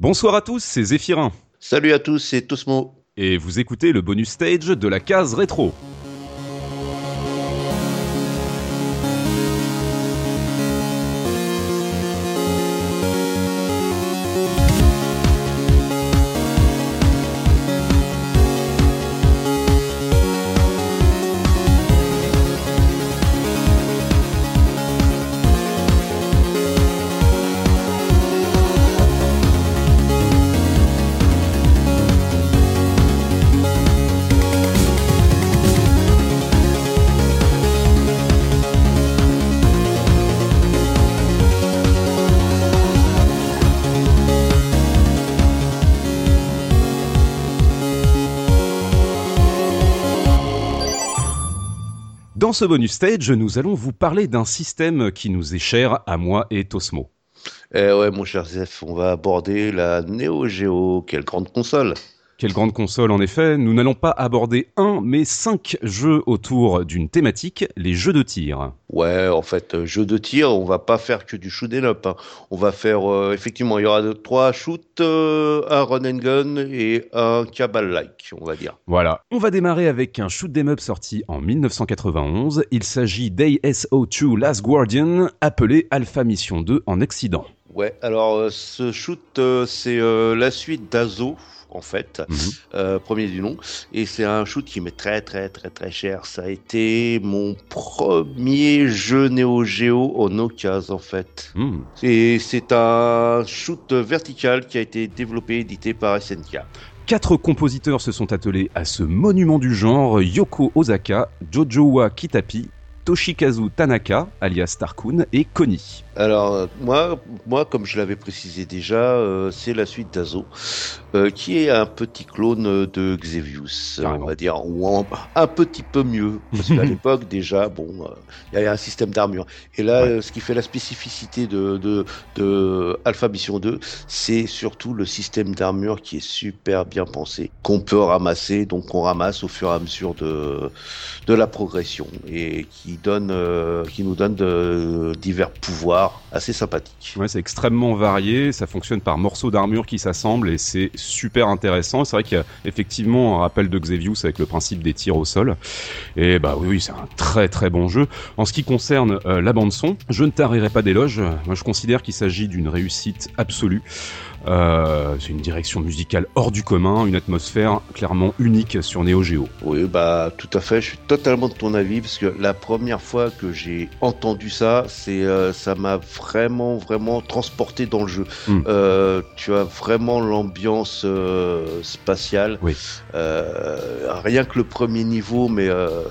Bonsoir à tous, c'est Zéphirin. Salut à tous, c'est Tosmo. Et vous écoutez le bonus stage de la case rétro. Dans ce bonus stage, nous allons vous parler d'un système qui nous est cher à moi et Tosmo. Eh ouais, mon cher Zef, on va aborder la Neo Geo. Quelle grande console quelle grande console en effet, nous n'allons pas aborder un mais cinq jeux autour d'une thématique, les jeux de tir. Ouais, en fait, euh, jeux de tir, on va pas faire que du shoot and up. Hein. On va faire, euh, effectivement, il y aura trois shoots, euh, un run and gun et un cabal-like, on va dire. Voilà. On va démarrer avec un shoot 'em up sorti en 1991. Il s'agit d'ASO2 Last Guardian, appelé Alpha Mission 2 en accident. Ouais, alors ce shoot, c'est la suite d'Azo en fait, mhm. euh, premier du nom. Et c'est un shoot qui m'est très très très très cher. Ça a été mon premier jeu Neo Geo en occasion en fait. Mhm. Et c'est un shoot vertical qui a été développé, édité par SNK. Quatre compositeurs se sont attelés à ce monument du genre, Yoko Osaka, Jojowa Kitapi, Toshikazu Tanaka, alias Tarkun, et Koni. Alors, euh, moi, moi, comme je l'avais précisé déjà, euh, c'est la suite d'Azo, euh, qui est un petit clone de Xevious, on va dire, ou un, petit peu mieux, parce qu'à l'époque, déjà, bon, il y avait un système d'armure. Et là, ce qui fait la spécificité de, de, de Alpha Mission 2, c'est surtout le système d'armure qui est super bien pensé, qu'on peut ramasser, donc on ramasse au fur et à mesure de, de la progression, et qui, donne, qui nous donne de, divers pouvoirs assez sympathique. Ouais, c'est extrêmement varié, ça fonctionne par morceaux d'armure qui s'assemblent et c'est super intéressant. C'est vrai qu'il y a effectivement un rappel de Xevious avec le principe des tirs au sol. Et bah oui, c'est un très très bon jeu. En ce qui concerne euh, la bande son, je ne tarirai pas d'éloge. Je considère qu'il s'agit d'une réussite absolue. Euh, c'est une direction musicale hors du commun, une atmosphère clairement unique sur Neo Geo. Oui, bah tout à fait. Je suis totalement de ton avis parce que la première fois que j'ai entendu ça, c'est euh, ça m'a vraiment vraiment transporté dans le jeu. Hmm. Euh, tu as vraiment l'ambiance spatiale. Oui. rien que le premier niveau, mais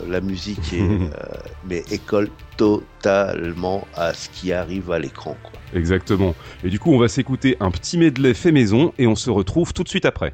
la musique est mais école totalement à ce qui arrive à l'écran. Exactement. Et du coup, on va s'écouter un petit medley fait maison et on se retrouve tout de suite après.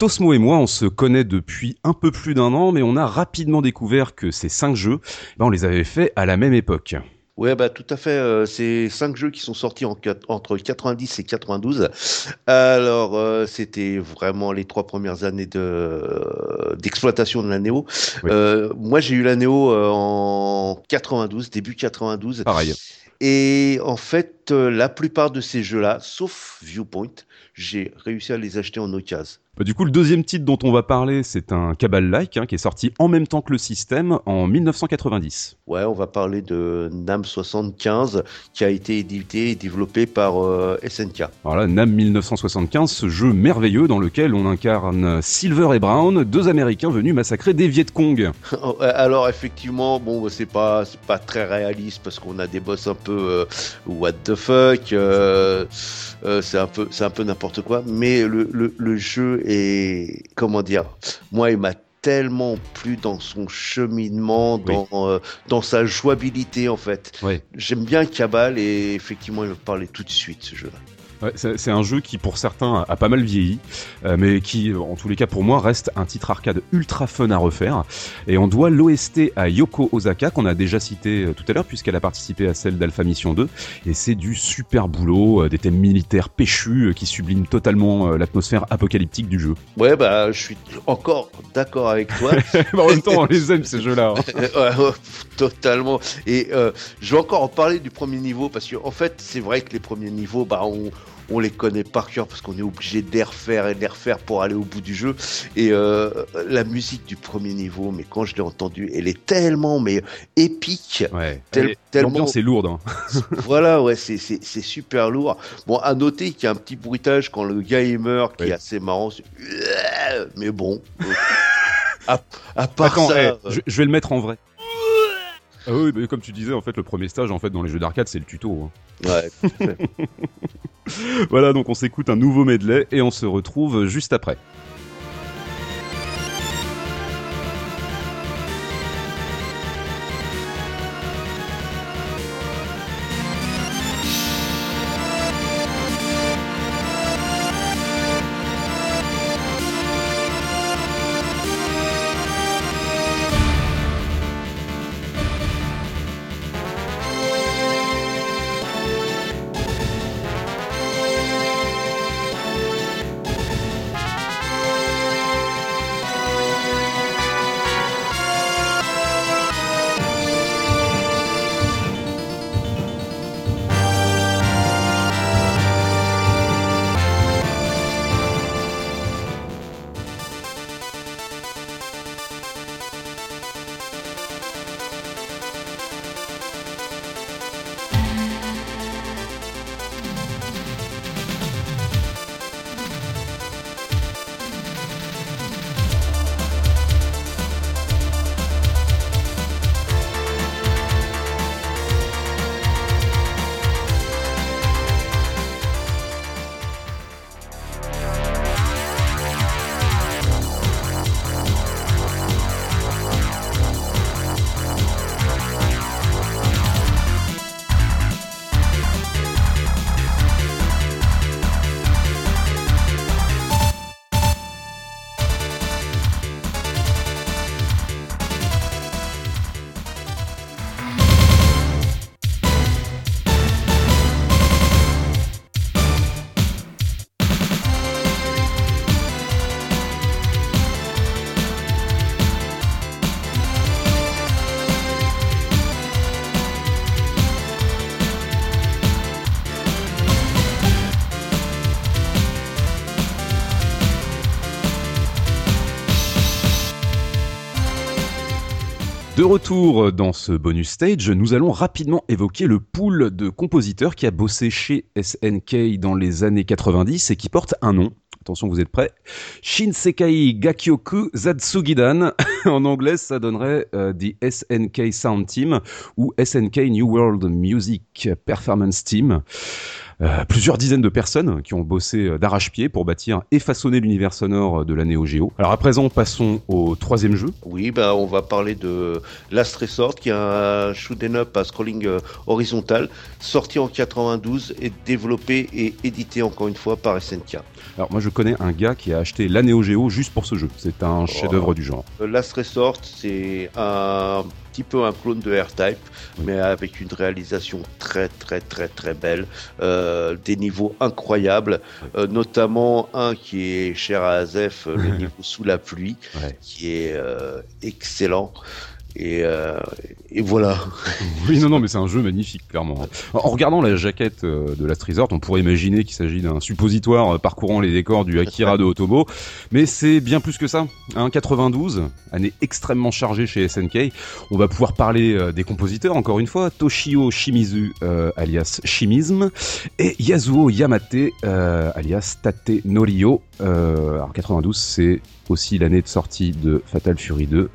Tosmo et moi, on se connaît depuis un peu plus d'un an, mais on a rapidement découvert que ces cinq jeux, ben, on les avait faits à la même époque. Ouais, bah tout à fait. Euh, c'est cinq jeux qui sont sortis en, entre 90 et 92. Alors, euh, c'était vraiment les trois premières années de d'exploitation de la Neo. Euh, moi, j'ai eu la Neo en 92, début 92. Pareil. Et en fait, la plupart de ces jeux-là, sauf Viewpoint, j'ai réussi à les acheter en occasion. Bah, du coup, le deuxième titre dont on va parler, c'est un Cabal-like hein, qui est sorti en même temps que le système en 1990. Ouais, on va parler de NAM 75 qui a été édité et développé par euh, SNK. Voilà, NAM 1975, ce jeu merveilleux dans lequel on incarne Silver et Brown, deux Américains venus massacrer des Viet Cong. Alors effectivement, bon, c'est pas pas très réaliste parce qu'on a des boss un peu euh, what the fuck, euh, c'est un peu c'est un peu n'importe quoi, mais le, le, le jeu et comment dire, moi, il m'a tellement plu dans son cheminement, dans, euh, dans sa jouabilité en fait. J'aime bien Cabal et effectivement, il va parler tout de suite ce jeu-là c'est un jeu qui pour certains a pas mal vieilli, euh, mais qui en tous les cas pour moi reste un titre arcade ultra fun à refaire. Et on doit l'OST à Yoko Osaka qu'on a déjà cité euh, tout à l'heure puisqu'elle a participé à celle d'Alpha Mission 2. Et c'est du super boulot, euh, des thèmes militaires péchus qui subliment totalement l'atmosphère apocalyptique du jeu. Ouais bah je suis encore d'accord avec toi. en même temps on les aime ces jeux-là. Hein. totalement. Et je vais encore en parler du premier niveau parce qu'en en fait c'est vrai que les premiers niveaux bah on on les connaît par cœur parce qu'on est obligé de les refaire et de les refaire pour aller au bout du jeu. Et euh, la musique du premier niveau, mais quand je l'ai entendue, elle est tellement mais épique. Ouais. L'ambiance est lourde. Hein. voilà, ouais, c'est super lourd. Bon, à noter qu'il y a un petit bruitage quand le gars meurt qui est assez marrant. Mais bon. à, part ça, euh, je, vais le mettre en vrai. Ah oui, comme tu disais, en fait, le premier stage, en fait, dans les jeux d'arcade, c'est le tuto. Hein. Ouais. voilà, donc on s'écoute un nouveau medley et on se retrouve juste après. De retour dans ce bonus stage, nous allons rapidement évoquer le pool de compositeurs qui a bossé chez SNK dans les années 90 et qui porte un nom. Attention, vous êtes prêts Shinsekai Gakyoku Zatsugidan. en anglais, ça donnerait euh, The SNK Sound Team ou SNK New World Music Performance Team. Euh, plusieurs dizaines de personnes qui ont bossé euh, d'arrache-pied pour bâtir et façonner l'univers sonore de la Neo Geo. Alors à présent, passons au troisième jeu. Oui, bah on va parler de Last Resort, qui est un shoot'em up à scrolling euh, horizontal, sorti en 92 et développé et édité encore une fois par SNK. Alors moi je connais un gars qui a acheté la Neo Geo juste pour ce jeu. C'est un chef-d'œuvre du genre. Last Resort, c'est un petit peu un clone de R-Type, mais avec une réalisation très très très très belle, euh, des niveaux incroyables, euh, notamment un qui est cher à Azef, le niveau sous la pluie, qui est euh, excellent. Et, euh, et, voilà. Oui, non, non, mais c'est un jeu magnifique, clairement. En regardant la jaquette euh, de Last Resort, on pourrait imaginer qu'il s'agit d'un suppositoire euh, parcourant les décors du Akira de Otobo, mais c'est bien plus que ça. Hein, 92, année extrêmement chargée chez SNK. On va pouvoir parler des compositeurs, encore une fois, Toshio Shimizu, alias Shimism, et Yasuo Yamate, alias Tate Norio. alors 92, c'est aussi l'année de sortie de Fatal Fury 2,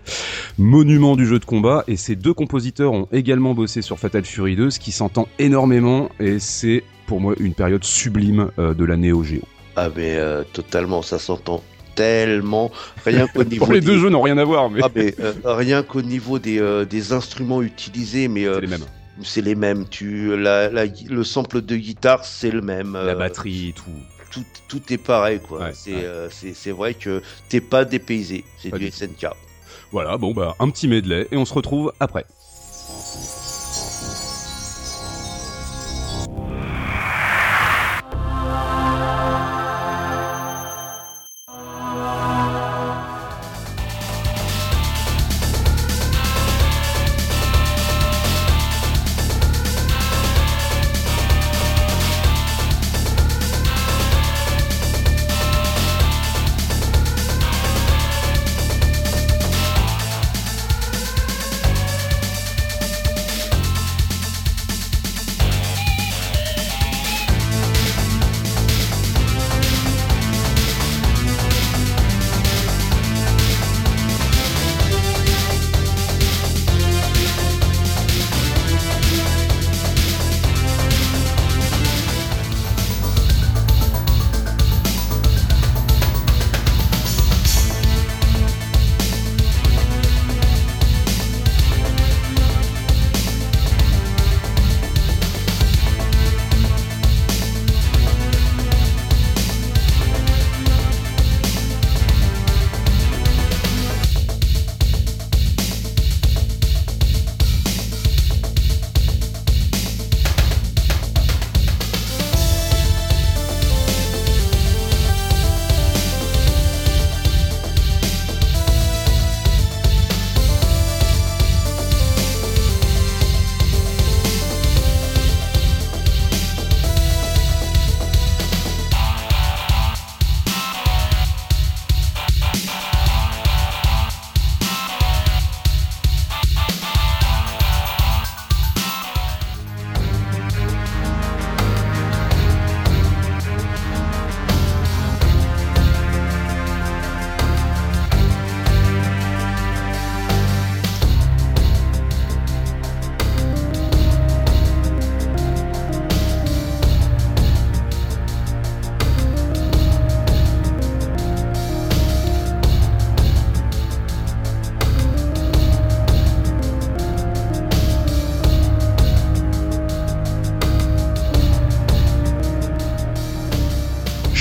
monument du jeu de combat, et ces deux compositeurs ont également bossé sur Fatal Fury 2, ce qui s'entend énormément, et c'est pour moi une période sublime euh, de la Neo Geo. Ah mais euh, totalement, ça s'entend tellement. Rien qu'au niveau. les deux jeux n'ont rien à voir, mais. Ah, euh, rien qu'au niveau des, des, instruments utilisés, mais. c'est les mêmes. C'est les mêmes. Tu, la, le sample de guitare, c'est le même. La batterie, tout tout, est pareil, quoi. Euh, c'est vrai que t'es pas dépaysé. C'est du SNK. Voilà, bon, bah, un petit medley et on se retrouve après.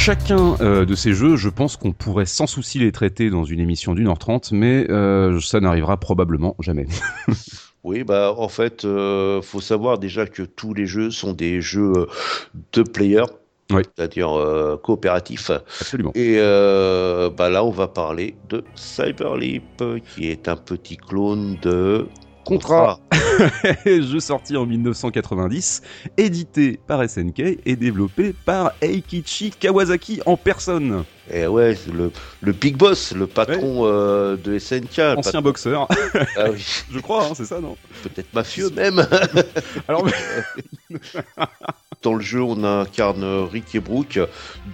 Chacun euh, de ces jeux, je pense qu'on pourrait sans souci les traiter dans une émission d'une heure trente, mais euh, ça n'arrivera probablement jamais. Oui, bah en fait, euh, faut savoir déjà que tous les jeux sont des jeux de player, c'est-à-dire coopératifs. Absolument. Et bah là, on va parler de Cyberleap, qui est un petit clone de Contrat, jeu sorti en 1990, édité par SNK et développé par Eikichi Kawasaki en personne. Et eh ouais, le, le big boss, le patron euh, de SNK. Ancien boxeur. Ah oui. Je crois, hein, c'est ça, non? Peut-être mafieux même. Alors, dans le jeu, on incarne Rick et Brooke,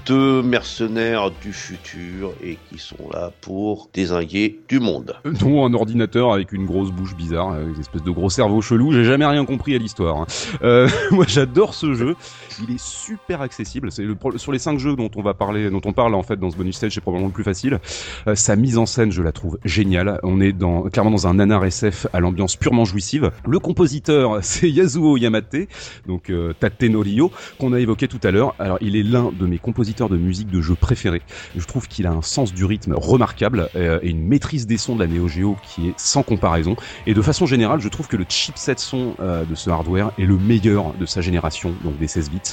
deux mercenaires du futur et qui sont là pour désinguer du monde. Dont un ordinateur avec une grosse bouche bizarre, une espèce de gros cerveau chelou. J'ai jamais rien compris à l'histoire. Hein. Euh, moi, j'adore ce jeu. Il est super accessible. C'est le, sur les cinq jeux dont on va parler, dont on parle en fait dans ce bonus stage, c'est probablement le plus facile. Euh, sa mise en scène, je la trouve géniale. On est dans, clairement dans un nanar SF à l'ambiance purement jouissive. Le compositeur, c'est Yasuo Yamate, donc euh, Tate Norio, qu'on a évoqué tout à l'heure. Alors, il est l'un de mes compositeurs de musique de jeu préférés. Je trouve qu'il a un sens du rythme remarquable euh, et une maîtrise des sons de la Neo Geo qui est sans comparaison. Et de façon générale, je trouve que le chipset son euh, de ce hardware est le meilleur de sa génération, donc des 16 bits.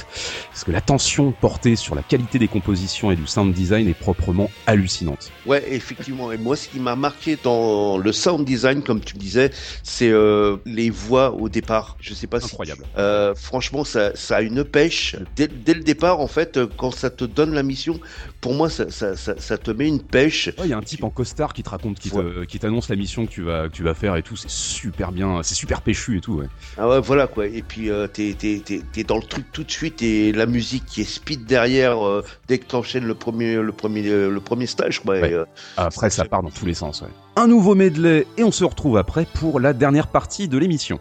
Parce que l'attention portée sur la qualité des compositions et du sound design est proprement hallucinante. Ouais, effectivement. Et moi, ce qui m'a marqué dans le sound design, comme tu disais, c'est euh, les voix au départ. Je sais pas Incroyable. si. Euh, franchement, ça, ça, a une pêche. Dès, dès, le départ, en fait, quand ça te donne la mission, pour moi, ça, ça, ça te met une pêche. Il y a un type en costard qui te raconte, qui t'annonce la mission que tu vas, que tu vas faire et tout. C'est super bien, c'est super péchu et tout. Ouais. Ah ouais, voilà quoi. Et puis, euh, t'es es, dans le truc tout de suite et la musique qui est speed derrière euh, dès que t'enchaînes le premier, le, premier, le premier stage. Quoi, ouais. et, euh, après, ça part dans tous les sens. Ouais. Un nouveau medley et on se retrouve après pour la dernière partie de l'émission.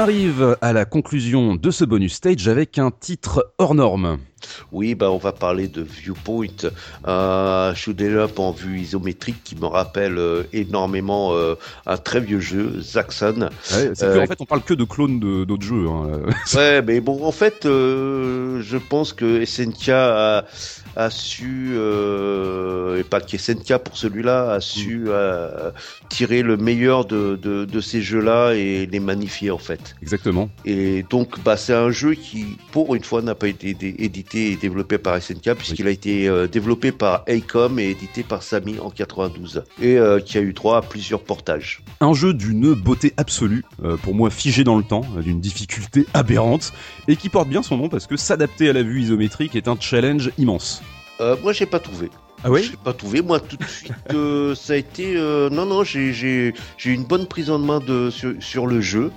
Arrive à la conclusion de ce bonus stage avec un titre hors norme. Oui, bah on va parler de Viewpoint, un shoot up en vue isométrique qui me rappelle euh, énormément euh, un très vieux jeu, Zaxxon. Ouais, euh, en fait, on parle que de clones d'autres jeux. Hein. ouais, mais bon, en fait, je pense que SNK a, a su, et pas que SNK pour celui-là, a su mm. tirer le meilleur de, de, de ces jeux-là et les magnifier en fait. Exactement. Et donc, bah, c'est un jeu qui, pour une fois, n'a pas été édité développé par SNK puisqu'il oui. a été euh, développé par Acom et édité par Samy en 92 et euh, qui a eu droit à plusieurs portages. Un jeu d'une beauté absolue, euh, pour moi figé dans le temps, d'une difficulté aberrante et qui porte bien son nom parce que s'adapter à la vue isométrique est un challenge immense. moi j'ai pas trouvé. Ah oui J'ai pas trouvé. Moi, tout de suite, euh, ça a été. Euh, non, non, j'ai une bonne prise en main de, sur, sur le jeu.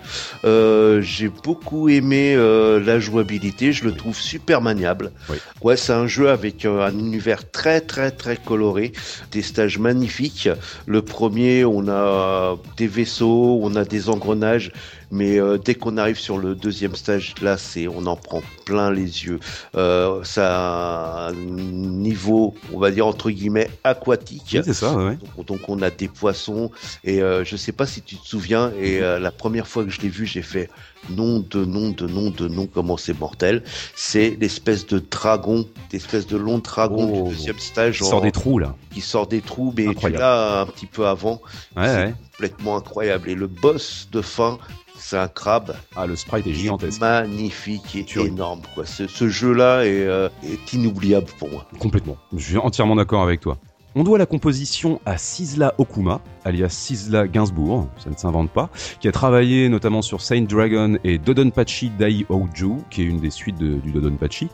Euh, j'ai beaucoup aimé euh, la jouabilité. Je le trouve super maniable. Oui. Ouais, c'est un jeu avec euh, un univers très, très, très coloré. Des stages magnifiques. Le premier, on a des vaisseaux, on a des engrenages mais euh, dès qu'on arrive sur le deuxième stage, là, c'est on en prend plein les yeux. Euh, ça a un niveau, on va dire entre guillemets aquatique. c'est ça. Ouais. Donc, donc, on a des poissons et euh, je sais pas si tu te souviens. Et euh, la première fois que je l'ai vu, j'ai fait nom de nom de nom de nom comment c'est mortel. C'est l'espèce de dragon, l'espèce de long dragon Oh. du deuxième stage Il sort en- des trous là. qui sort des trous, mais tu Incroyable. l'as un petit peu avant. Ouais, c'est ouais. complètement incroyable. Et le boss de fin, c'est un crabe. Ah, le sprite est gigantesque. magnifique et énorme. Quoi. Ce, ce jeu-là est, euh, est inoubliable pour moi. Complètement. Je suis entièrement d'accord avec toi. On doit la composition à Sisla Okuma, alias Sisla Gainsbourg, ça ne s'invente pas, qui a travaillé notamment sur Saint Dragon et Dodonpachi Dai Ouju, qui est une des suites du Dodonpachi,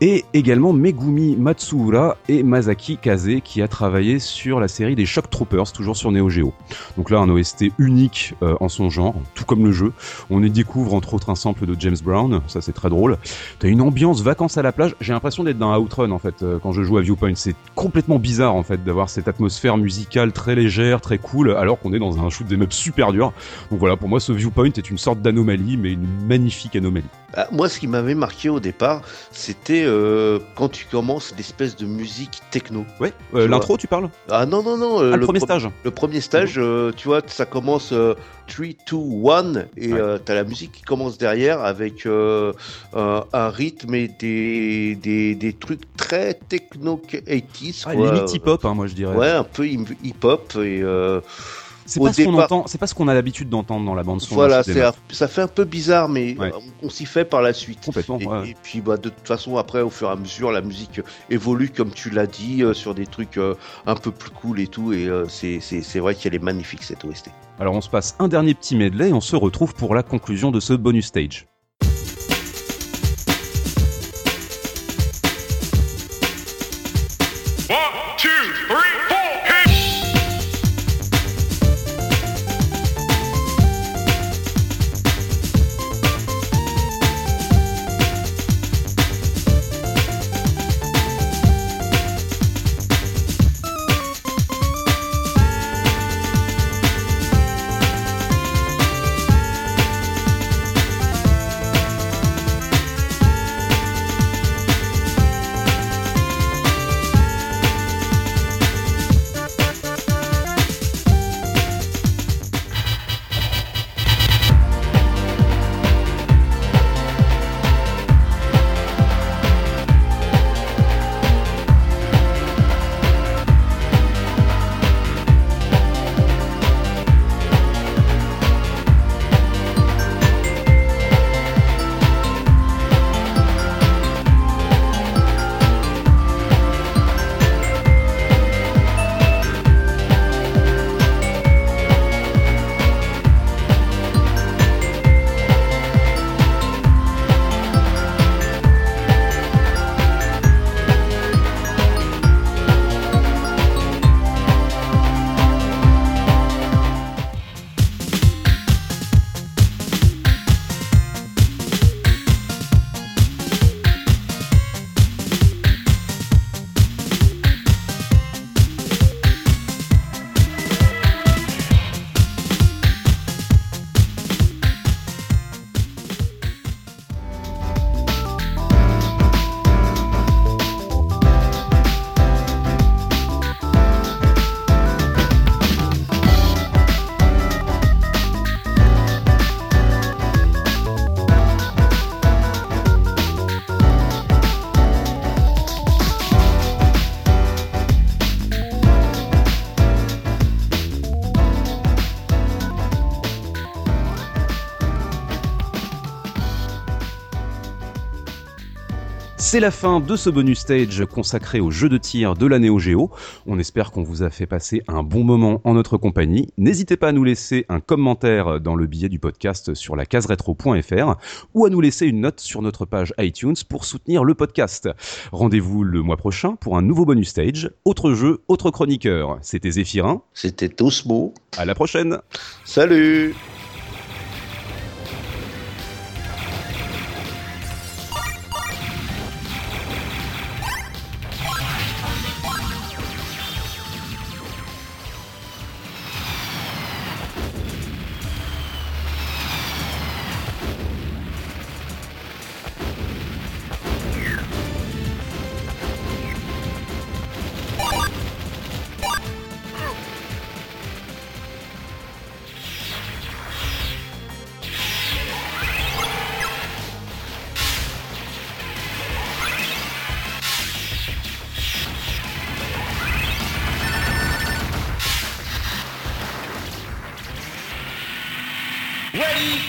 et également Megumi Matsuura et Masaki Kaze, qui a travaillé sur la série des Shock Troopers, toujours sur Neo Geo. Donc là, un OST unique euh, en son genre, tout comme le jeu. On y découvre entre autres un sample de James Brown, ça c'est très drôle. T'as une ambiance vacances à la plage. J'ai l'impression d'être dans Outrun en fait euh, quand je joue à Viewpoint. C'est complètement bizarre en fait d'avoir cette atmosphère musicale très légère, très cool, alors qu'on est dans un shoot des meubles super dur. Donc voilà, pour moi ce Viewpoint est une sorte d'anomalie, mais une magnifique anomalie. Ah, moi, ce qui m'avait marqué au départ, c'était euh, quand tu commences l'espèce de musique techno. Ouais, vois. l'intro tu parles? Ah non, non, non. euh, Ah, le, premier stage. Le premier stage, euh, tu vois, ça commence euh, 3, 2, 1, et Ouais. euh, t'as la musique qui commence derrière avec euh, un, un rythme et des, des, des trucs très techno 80s. Ah, limite hip-hop, hein, moi je dirais. Ouais, un peu hip-hop et euh, c'est pas ce qu'on départ- entend, c'est pas ce qu'on a l'habitude d'entendre dans la bande son. voilà, un- ça fait un peu bizarre, mais Ouais. on, on s'y fait par la suite. Complètement. Et, ouais. et puis bah, de toute façon après au fur et à mesure la musique évolue comme tu l'as dit euh, sur des trucs euh, un peu plus cool et tout et euh, c'est c'est- c'est vrai qu'elle est magnifique cette OST. Alors on se passe un dernier petit medley et on se retrouve pour la conclusion de ce bonus stage. One, C'est la fin de ce bonus stage consacré au jeu de tir de la Neo Geo. On espère qu'on vous a fait passer un bon moment en notre compagnie. N'hésitez pas à nous laisser un commentaire dans le billet du podcast sur la caseretro.fr ou à nous laisser une note sur notre page iTunes pour soutenir le podcast. Rendez-vous le mois prochain pour un nouveau bonus stage. Autre jeu, autre chroniqueur. C'était Zéphirin. C'était Osmo. À la prochaine! Salut ready,